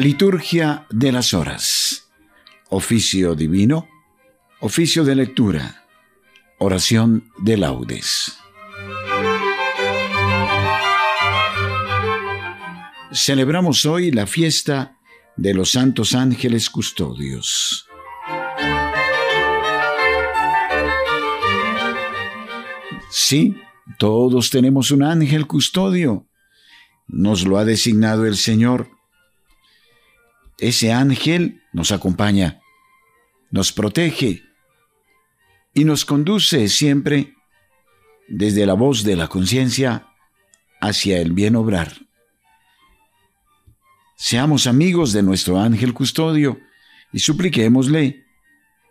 Liturgia de las Horas. Oficio divino. Oficio de lectura. Oración de laudes. Celebramos hoy la fiesta de los santos ángeles custodios. Sí, todos tenemos un ángel custodio. Nos lo ha designado el Señor ese ángel nos acompaña, nos protege y nos conduce siempre desde la voz de la conciencia hacia el bien obrar. Seamos amigos de nuestro ángel custodio y supliquémosle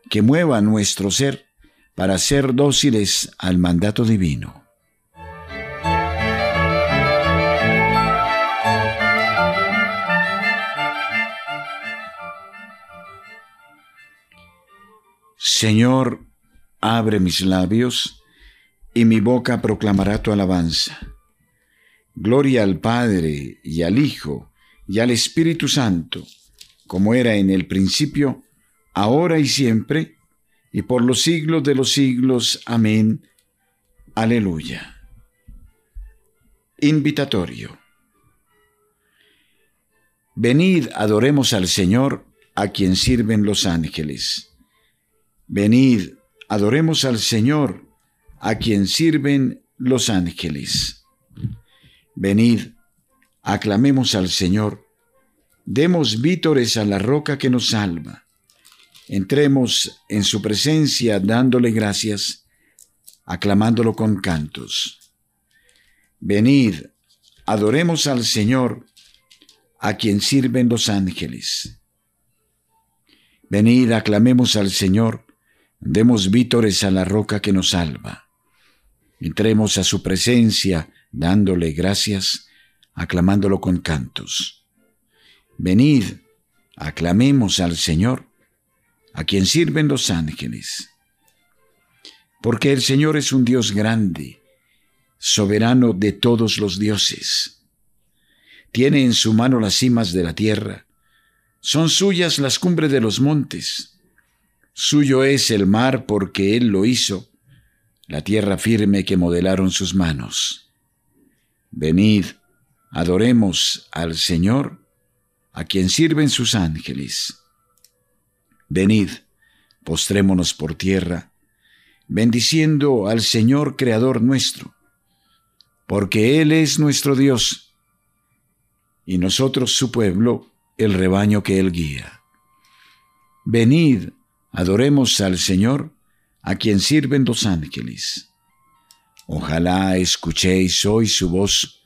que mueva nuestro ser para ser dóciles al mandato divino. Señor, abre mis labios, y mi boca proclamará tu alabanza. Gloria al Padre, y al Hijo, y al Espíritu Santo, como era en el principio, ahora y siempre, y por los siglos de los siglos. Amén. Aleluya. Invitatorio. Venid, adoremos al Señor, a quien sirven los ángeles. Venid, adoremos al Señor, a quien sirven los ángeles. Venid, aclamemos al Señor, demos vítores a la roca que nos salva. Entremos en su presencia dándole gracias, aclamándolo con cantos. Venid, adoremos al Señor, a quien sirven los ángeles. Venid, aclamemos al Señor, Demos vítores a la roca que nos salva. Entremos a su presencia dándole gracias, aclamándolo con cantos. Venid, aclamemos al Señor, a quien sirven los ángeles. Porque el Señor es un Dios grande, soberano de todos los dioses. Tiene en su mano las cimas de la tierra, son suyas las cumbres de los montes. Suyo es el mar porque Él lo hizo, la tierra firme que modelaron sus manos. Venid, adoremos al Señor, a quien sirven sus ángeles. Venid, postrémonos por tierra, bendiciendo al Señor Creador nuestro, porque Él es nuestro Dios, y nosotros su pueblo, el rebaño que Él guía. Venid, Adoremos al Señor, a quien sirven los ángeles. Ojalá escuchéis hoy su voz.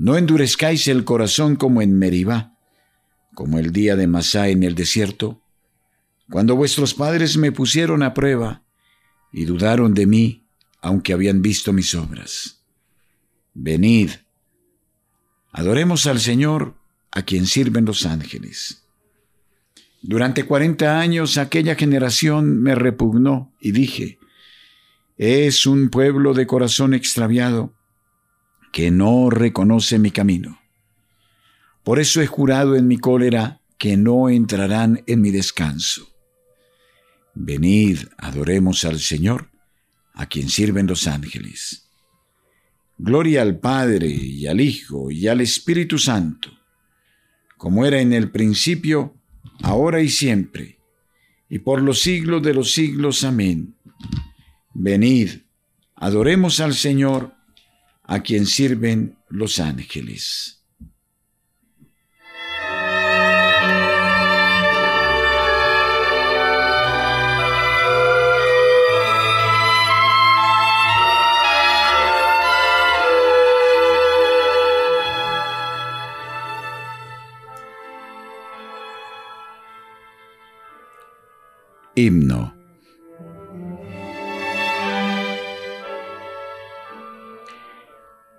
No endurezcáis el corazón como en Meribá, como el día de Masá en el desierto, cuando vuestros padres me pusieron a prueba y dudaron de mí, aunque habían visto mis obras. Venid, adoremos al Señor, a quien sirven los ángeles. Durante cuarenta años aquella generación me repugnó y dije, es un pueblo de corazón extraviado que no reconoce mi camino. Por eso he jurado en mi cólera que no entrarán en mi descanso. Venid, adoremos al Señor, a quien sirven los ángeles. Gloria al Padre y al Hijo y al Espíritu Santo, como era en el principio, ahora y siempre, y por los siglos de los siglos. Amén. Venid, adoremos al Señor, a quien sirven los ángeles. Himno.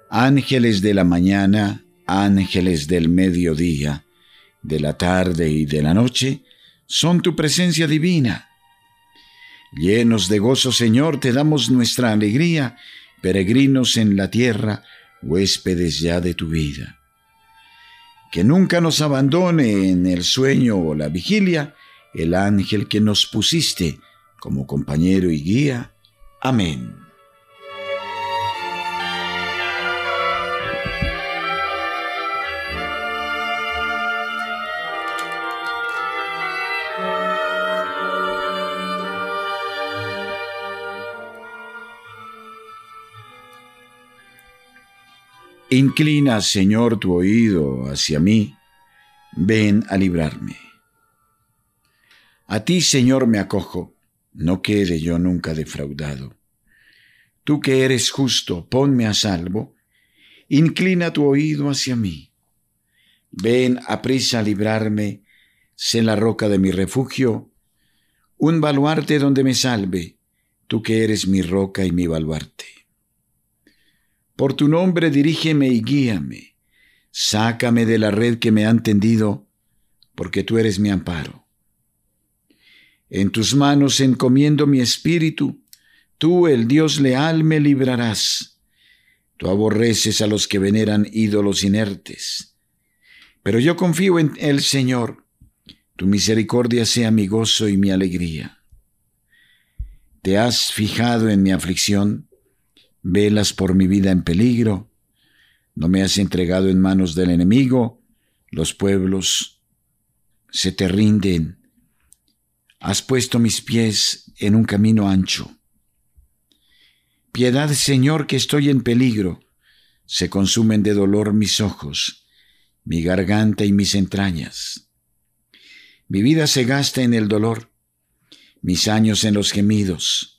Ángeles de la mañana, ángeles del mediodía, de la tarde y de la noche, son tu presencia divina. Llenos de gozo, Señor, te damos nuestra alegría, peregrinos en la tierra, huéspedes ya de tu vida. Que nunca nos abandone en el sueño o la vigilia el ángel que nos pusiste como compañero y guía. Amén. Inclina, Señor, tu oído hacia mí, ven a librarme. A ti, Señor, me acojo, no quede yo nunca defraudado. Tú que eres justo, ponme a salvo, inclina tu oído hacia mí. Ven a prisa a librarme, sé la roca de mi refugio, un baluarte donde me salve, tú que eres mi roca y mi baluarte. Por tu nombre dirígeme y guíame. Sácame de la red que me han tendido, porque tú eres mi amparo. En tus manos encomiendo mi espíritu, tú, el Dios leal, me librarás. Tú aborreces a los que veneran ídolos inertes. Pero yo confío en el Señor, tu misericordia sea mi gozo y mi alegría. Te has fijado en mi aflicción, velas por mi vida en peligro, no me has entregado en manos del enemigo, los pueblos se te rinden, has puesto mis pies en un camino ancho. Piedad, Señor, que estoy en peligro, se consumen de dolor mis ojos, mi garganta y mis entrañas. Mi vida se gasta en el dolor, mis años en los gemidos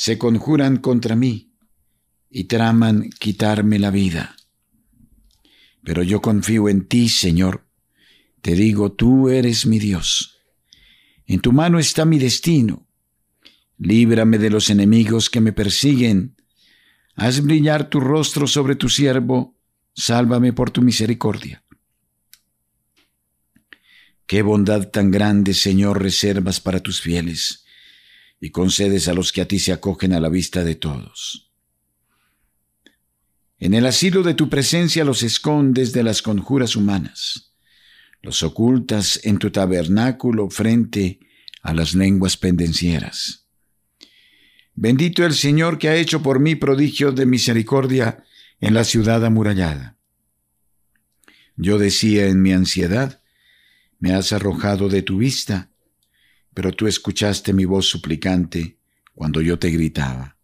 se conjuran contra mí y traman quitarme la vida. Pero yo confío en ti, Señor. Te digo, tú eres mi Dios. En tu mano está mi destino. Líbrame de los enemigos que me persiguen. Haz brillar tu rostro sobre tu siervo. Sálvame por tu misericordia. Qué bondad tan grande, Señor, reservas para tus fieles y concedes a los que a ti se acogen a la vista de todos. En el asilo de tu presencia los escondes de las conjuras humanas, los ocultas en tu tabernáculo frente a las lenguas pendencieras. Bendito el Señor que ha hecho por mí prodigio de misericordia en la ciudad amurallada. Yo decía en mi ansiedad, me has arrojado de tu vista, pero tú escuchaste mi voz suplicante cuando yo te gritaba.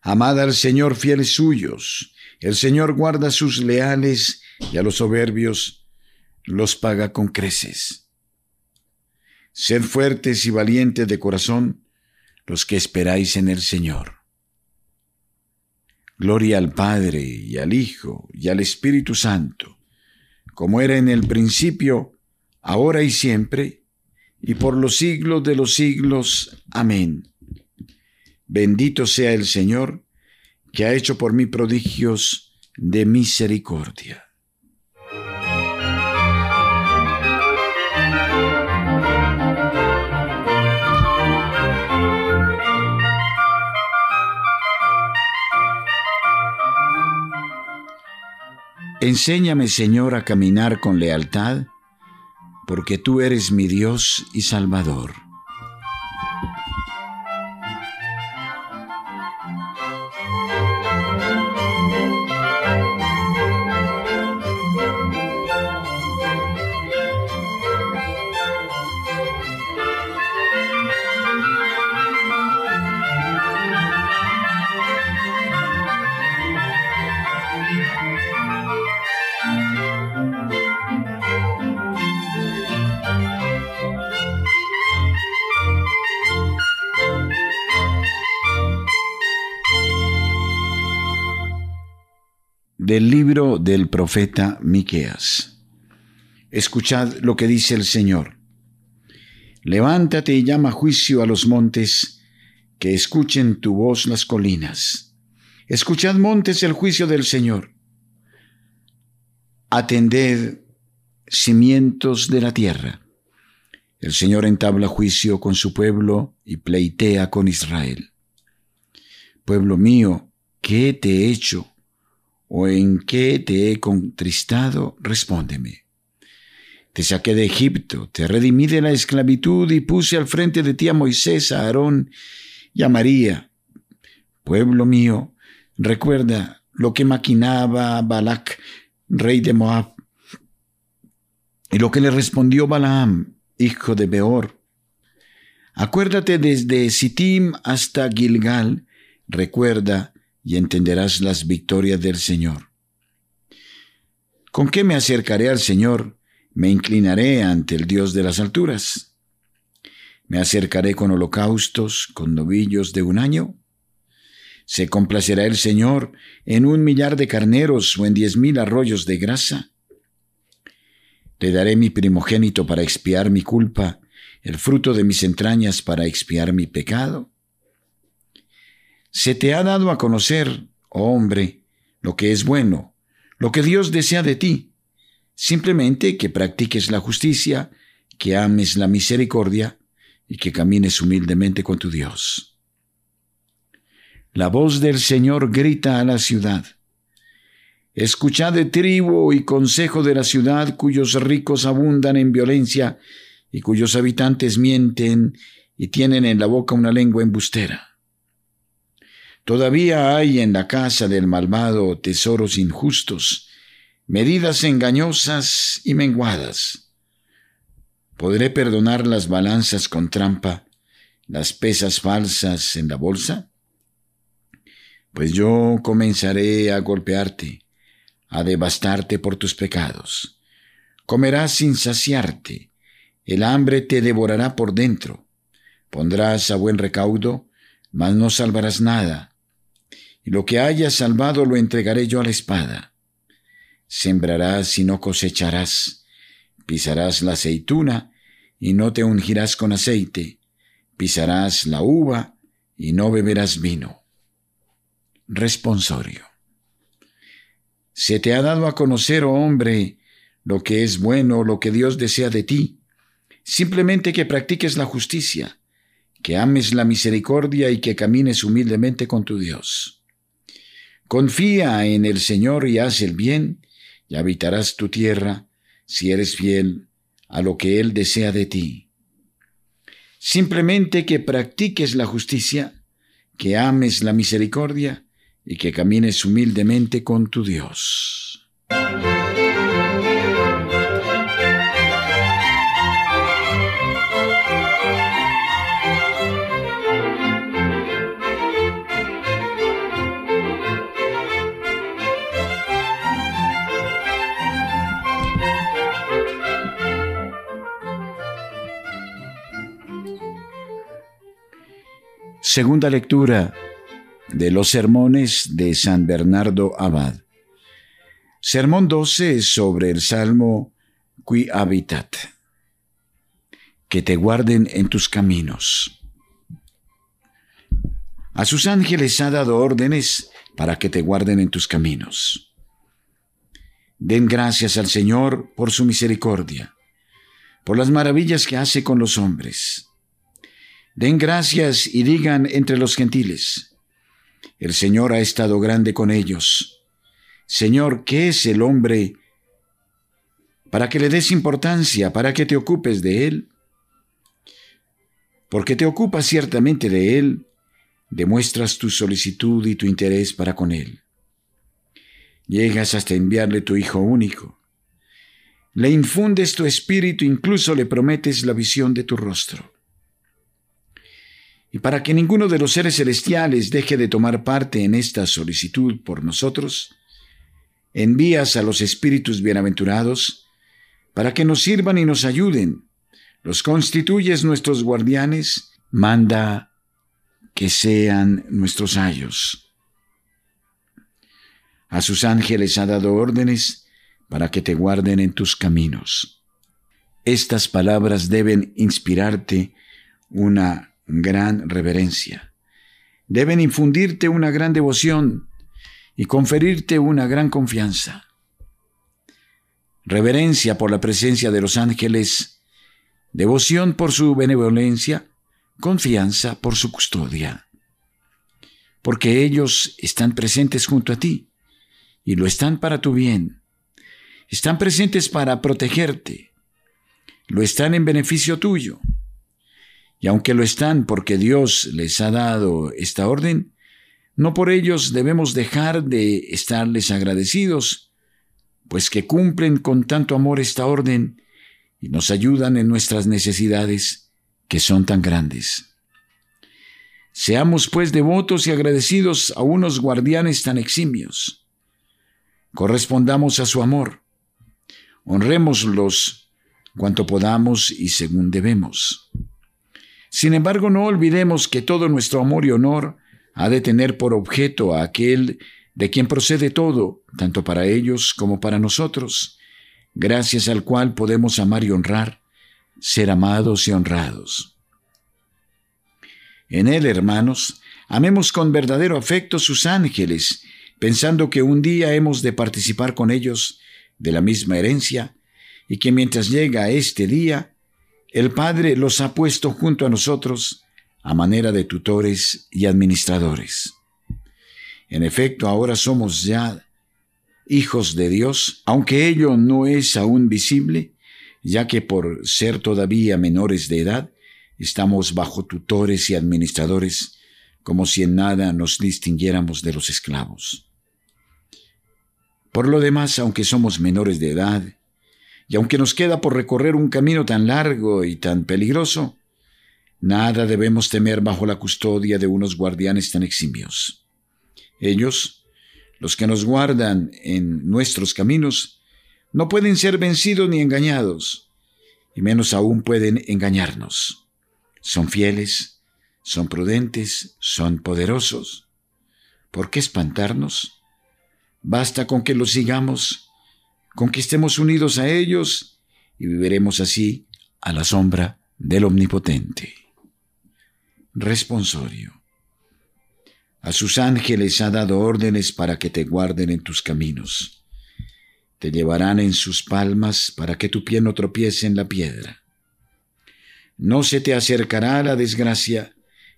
Amad al Señor fieles suyos, el Señor guarda sus leales y a los soberbios los paga con creces. Sed fuertes y valientes de corazón los que esperáis en el Señor. Gloria al Padre y al Hijo y al Espíritu Santo, como era en el principio, ahora y siempre, y por los siglos de los siglos. Amén. Bendito sea el Señor, que ha hecho por mí prodigios de misericordia. Enséñame, Señor, a caminar con lealtad porque tú eres mi Dios y Salvador. Profeta Miqueas. Escuchad lo que dice el Señor. Levántate y llama juicio a los montes, que escuchen tu voz las colinas. Escuchad montes el juicio del Señor. Atended cimientos de la tierra. El Señor entabla juicio con su pueblo y pleitea con Israel. Pueblo mío, ¿qué te he hecho? ¿O en qué te he contristado? Respóndeme. Te saqué de Egipto, te redimí de la esclavitud y puse al frente de ti a Moisés, a Aarón y a María. Pueblo mío, recuerda lo que maquinaba Balac, rey de Moab, y lo que le respondió Balaam, hijo de Beor. Acuérdate desde Sittim hasta Gilgal, recuerda y entenderás las victorias del Señor. ¿Con qué me acercaré al Señor? Me inclinaré ante el Dios de las alturas. Me acercaré con holocaustos, con novillos de un año. ¿Se complacerá el Señor en un millar de carneros o en diez mil arroyos de grasa? Le daré mi primogénito para expiar mi culpa, el fruto de mis entrañas para expiar mi pecado. Se te ha dado a conocer, oh hombre, lo que es bueno, lo que Dios desea de ti, simplemente que practiques la justicia, que ames la misericordia y que camines humildemente con tu Dios. La voz del Señor grita a la ciudad. Escuchad de tribu y consejo de la ciudad cuyos ricos abundan en violencia y cuyos habitantes mienten y tienen en la boca una lengua embustera. Todavía hay en la casa del malvado tesoros injustos, medidas engañosas y menguadas. ¿Podré perdonar las balanzas con trampa, las pesas falsas en la bolsa? Pues yo comenzaré a golpearte a devastarte por tus pecados. Comerás sin saciarte, el hambre te devorará por dentro. Pondrás a buen recaudo, mas no salvarás nada. Y lo que hayas salvado lo entregaré yo a la espada. Sembrarás y no cosecharás. Pisarás la aceituna y no te ungirás con aceite. Pisarás la uva y no beberás vino. Responsorio. Se te ha dado a conocer, oh hombre, lo que es bueno, lo que Dios desea de ti. Simplemente que practiques la justicia, que ames la misericordia y que camines humildemente con tu Dios. Confía en el Señor y haz el bien, y habitarás tu tierra, si eres fiel a lo que Él desea de ti. Simplemente que practiques la justicia, que ames la misericordia y que camines humildemente con tu Dios. Segunda lectura de los sermones de San Bernardo Abad. Sermón 12 sobre el Salmo Qui Habitat. Que te guarden en tus caminos. A sus ángeles ha dado órdenes para que te guarden en tus caminos. Den gracias al Señor por su misericordia, por las maravillas que hace con los hombres. Den gracias y digan entre los gentiles, el Señor ha estado grande con ellos. Señor, ¿qué es el hombre para que le des importancia, para que te ocupes de él? Porque te ocupas ciertamente de él, demuestras tu solicitud y tu interés para con él. Llegas hasta enviarle tu Hijo único. Le infundes tu espíritu, incluso le prometes la visión de tu rostro. Y para que ninguno de los seres celestiales deje de tomar parte en esta solicitud por nosotros, envías a los espíritus bienaventurados para que nos sirvan y nos ayuden. Los constituyes nuestros guardianes, manda que sean nuestros ayos. A sus ángeles ha dado órdenes para que te guarden en tus caminos. Estas palabras deben inspirarte una gran reverencia. Deben infundirte una gran devoción y conferirte una gran confianza. Reverencia por la presencia de los ángeles, devoción por su benevolencia, confianza por su custodia. Porque ellos están presentes junto a ti y lo están para tu bien. Están presentes para protegerte. Lo están en beneficio tuyo. Y aunque lo están porque Dios les ha dado esta orden, no por ellos debemos dejar de estarles agradecidos, pues que cumplen con tanto amor esta orden y nos ayudan en nuestras necesidades que son tan grandes. Seamos pues devotos y agradecidos a unos guardianes tan eximios. Correspondamos a su amor. Honrémoslos cuanto podamos y según debemos. Sin embargo, no olvidemos que todo nuestro amor y honor ha de tener por objeto a aquel de quien procede todo, tanto para ellos como para nosotros, gracias al cual podemos amar y honrar, ser amados y honrados. En él, hermanos, amemos con verdadero afecto sus ángeles, pensando que un día hemos de participar con ellos de la misma herencia, y que mientras llega este día, el Padre los ha puesto junto a nosotros a manera de tutores y administradores. En efecto, ahora somos ya hijos de Dios, aunque ello no es aún visible, ya que por ser todavía menores de edad, estamos bajo tutores y administradores, como si en nada nos distinguiéramos de los esclavos. Por lo demás, aunque somos menores de edad, y aunque nos queda por recorrer un camino tan largo y tan peligroso, nada debemos temer bajo la custodia de unos guardianes tan eximios. Ellos, los que nos guardan en nuestros caminos, no pueden ser vencidos ni engañados, y menos aún pueden engañarnos. Son fieles, son prudentes, son poderosos. ¿Por qué espantarnos? Basta con que los sigamos con que estemos unidos a ellos y viviremos así a la sombra del Omnipotente. Responsorio. A sus ángeles ha dado órdenes para que te guarden en tus caminos. Te llevarán en sus palmas para que tu pie no tropiece en la piedra. No se te acercará la desgracia,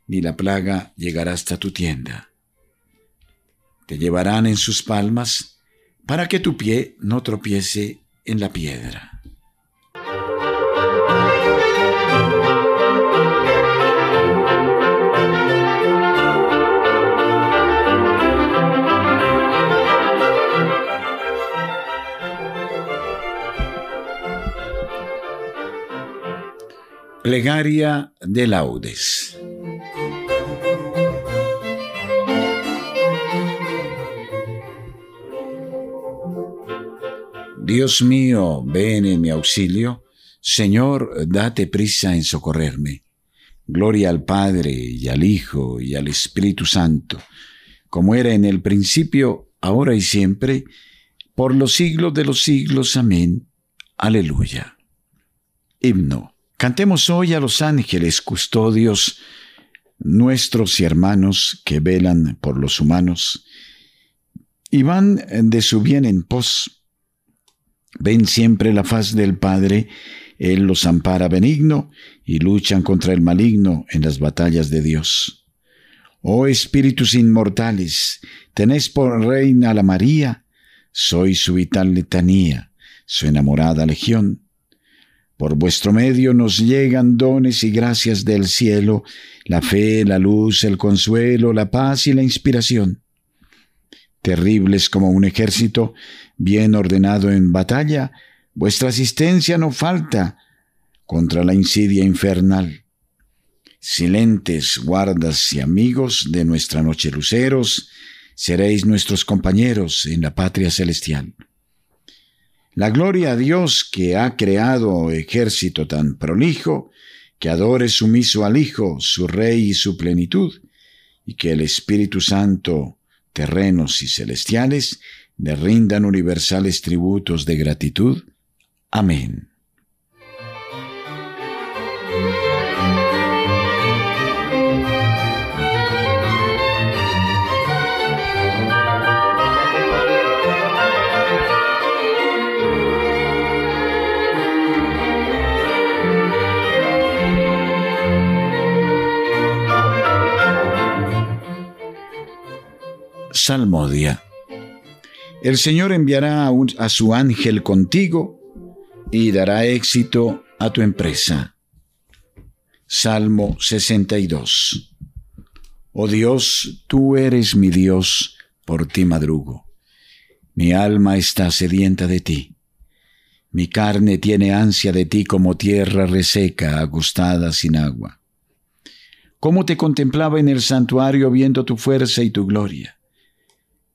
ni la plaga llegará hasta tu tienda. Te llevarán en sus palmas para que tu pie no tropiece en la piedra. Plegaria de laudes. Dios mío, ven en mi auxilio. Señor, date prisa en socorrerme. Gloria al Padre y al Hijo y al Espíritu Santo, como era en el principio, ahora y siempre, por los siglos de los siglos. Amén. Aleluya. Himno. Cantemos hoy a los ángeles custodios, nuestros y hermanos que velan por los humanos, y van de su bien en pos Ven siempre la faz del Padre, Él los ampara benigno y luchan contra el maligno en las batallas de Dios. Oh espíritus inmortales, tenéis por reina a la María, soy su vital letanía, su enamorada legión. Por vuestro medio nos llegan dones y gracias del cielo, la fe, la luz, el consuelo, la paz y la inspiración terribles como un ejército bien ordenado en batalla, vuestra asistencia no falta contra la insidia infernal. Silentes guardas y amigos de nuestra noche luceros, seréis nuestros compañeros en la patria celestial. La gloria a Dios que ha creado ejército tan prolijo, que adore sumiso al Hijo, su Rey y su plenitud, y que el Espíritu Santo terrenos y celestiales, le rindan universales tributos de gratitud. Amén. Salmodia. El Señor enviará a, su ángel contigo y dará éxito a tu empresa. Salmo 62. Oh Dios, tú eres mi Dios, por ti madrugo. Mi alma está sedienta de ti. Mi carne tiene ansia de ti como tierra reseca, agostada sin agua. Cómo te contemplaba en el santuario viendo tu fuerza y tu gloria.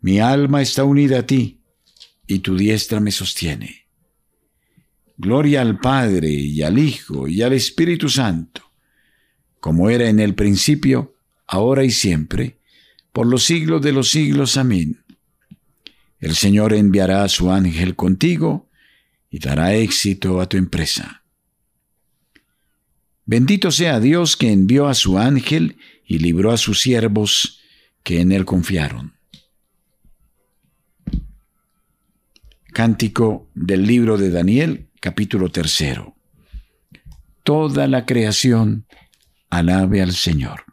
Mi alma está unida a ti, y tu diestra me sostiene. Gloria al Padre, y al Hijo, y al Espíritu Santo, como era en el principio, ahora y siempre, por los siglos de los siglos. Amén. El Señor enviará a su ángel contigo, y dará éxito a tu empresa. Bendito sea Dios que envió a su ángel y libró a sus siervos que en él confiaron. Cántico del libro de Daniel, capítulo tercero. Toda la creación alabe al Señor.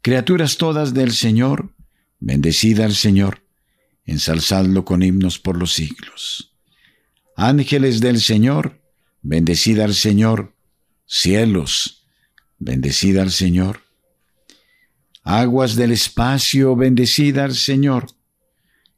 Criaturas todas del Señor, bendecida al Señor, ensalzadlo con himnos por los siglos. Ángeles del Señor, bendecida al Señor, cielos, bendecida al Señor. Aguas del espacio, bendecida al Señor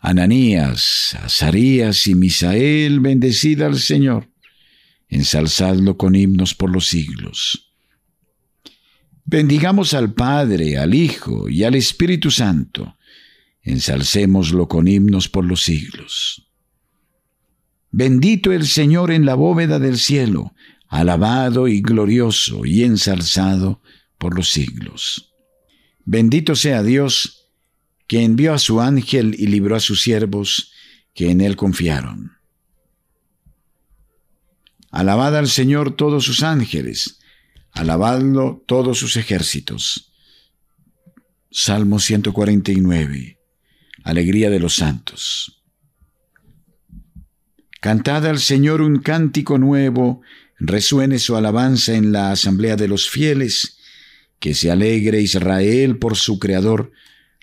Ananías, Azarías y Misael, bendecida al Señor, ensalzadlo con himnos por los siglos. Bendigamos al Padre, al Hijo y al Espíritu Santo, ensalcémoslo con himnos por los siglos. Bendito el Señor en la bóveda del cielo, alabado y glorioso y ensalzado por los siglos. Bendito sea Dios, que envió a su ángel y libró a sus siervos, que en él confiaron. Alabad al Señor todos sus ángeles, alabadlo todos sus ejércitos. Salmo 149. Alegría de los santos. Cantad al Señor un cántico nuevo, resuene su alabanza en la asamblea de los fieles, que se alegre Israel por su Creador,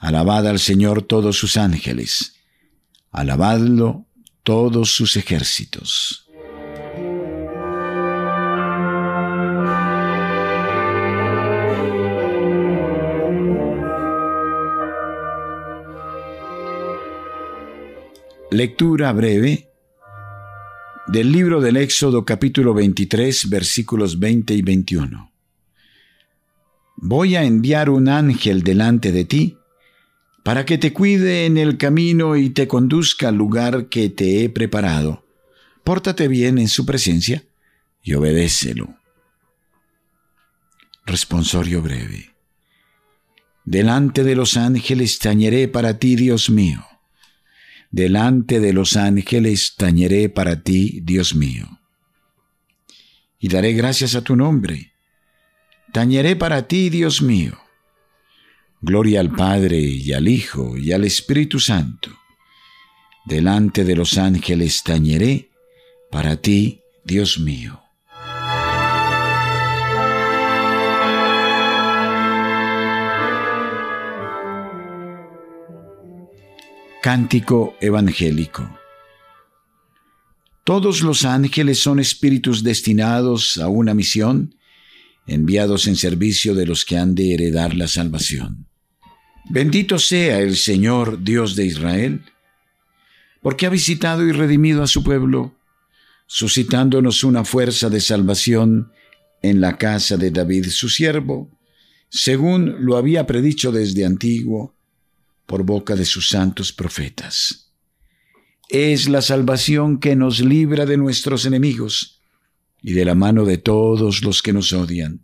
Alabad al Señor todos sus ángeles, alabadlo todos sus ejércitos. Lectura breve del libro del Éxodo capítulo 23 versículos 20 y 21. Voy a enviar un ángel delante de ti para que te cuide en el camino y te conduzca al lugar que te he preparado. Pórtate bien en su presencia y obedécelo. Responsorio breve. Delante de los ángeles tañeré para ti, Dios mío. Delante de los ángeles tañeré para ti, Dios mío. Y daré gracias a tu nombre. Tañeré para ti, Dios mío Gloria al Padre y al Hijo y al Espíritu Santo. Delante de los ángeles tañeré para ti, Dios mío. Cántico Evangélico Todos los ángeles son espíritus destinados a una misión, enviados en servicio de los que han de heredar la salvación. Bendito sea el Señor Dios de Israel, porque ha visitado y redimido a su pueblo, suscitándonos una fuerza de salvación en la casa de David su siervo, según lo había predicho desde antiguo por boca de sus santos profetas. Es la salvación que nos libra de nuestros enemigos y de la mano de todos los que nos odian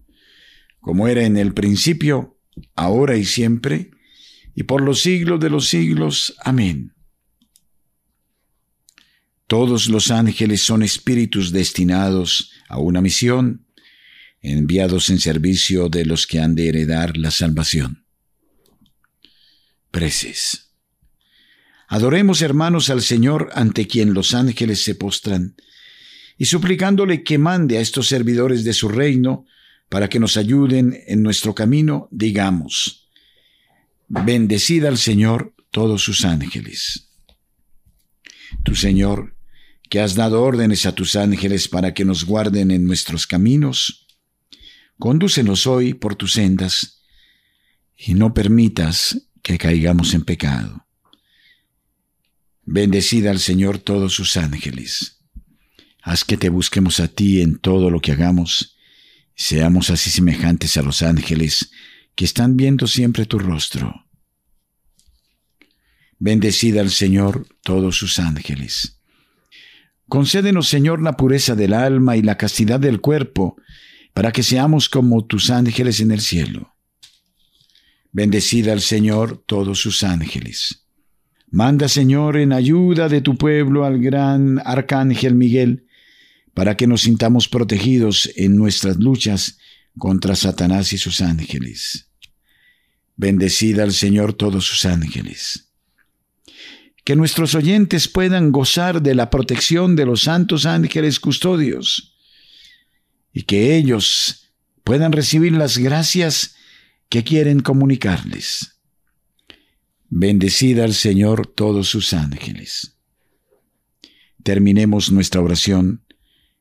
como era en el principio, ahora y siempre, y por los siglos de los siglos. Amén. Todos los ángeles son espíritus destinados a una misión, enviados en servicio de los que han de heredar la salvación. Preces. Adoremos, hermanos, al Señor ante quien los ángeles se postran, y suplicándole que mande a estos servidores de su reino para que nos ayuden en nuestro camino, digamos, bendecida al Señor todos sus ángeles. Tu Señor, que has dado órdenes a tus ángeles para que nos guarden en nuestros caminos, condúcenos hoy por tus sendas y no permitas que caigamos en pecado. Bendecida al Señor todos sus ángeles. Haz que te busquemos a ti en todo lo que hagamos, seamos así semejantes a los ángeles que están viendo siempre tu rostro. Bendecida al Señor todos sus ángeles. Concédenos, Señor, la pureza del alma y la castidad del cuerpo, para que seamos como tus ángeles en el cielo. Bendecida al Señor todos sus ángeles. Manda, Señor, en ayuda de tu pueblo al gran arcángel Miguel, para que nos sintamos protegidos en nuestras luchas contra Satanás y sus ángeles. Bendecida al Señor todos sus ángeles. Que nuestros oyentes puedan gozar de la protección de los santos ángeles custodios y que ellos puedan recibir las gracias que quieren comunicarles. Bendecida al Señor todos sus ángeles. Terminemos nuestra oración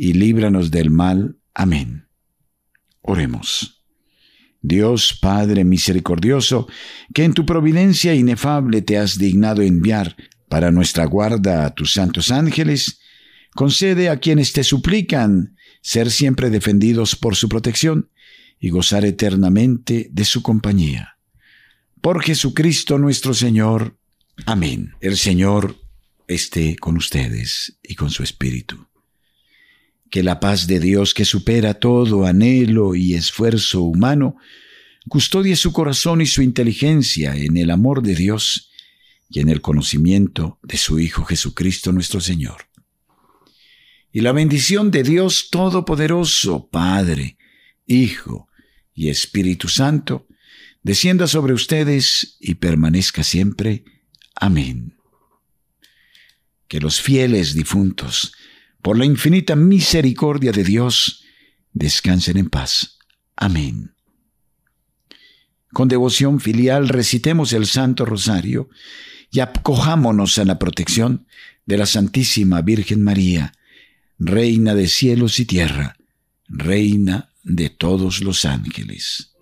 y líbranos del mal. Amén. Oremos. Dios Padre misericordioso, que en tu providencia inefable te has dignado enviar para nuestra guarda a tus santos ángeles, concede a quienes te suplican ser siempre defendidos por su protección y gozar eternamente de su compañía. Por Jesucristo nuestro Señor. Amén. El Señor esté con ustedes y con su Espíritu. Que la paz de Dios que supera todo anhelo y esfuerzo humano, custodie su corazón y su inteligencia en el amor de Dios y en el conocimiento de su Hijo Jesucristo nuestro Señor. Y la bendición de Dios Todopoderoso, Padre, Hijo y Espíritu Santo, descienda sobre ustedes y permanezca siempre. Amén. Que los fieles difuntos, por la infinita misericordia de Dios, descansen en paz. Amén. Con devoción filial recitemos el Santo Rosario y acojámonos a la protección de la Santísima Virgen María, Reina de cielos y tierra, Reina de todos los ángeles.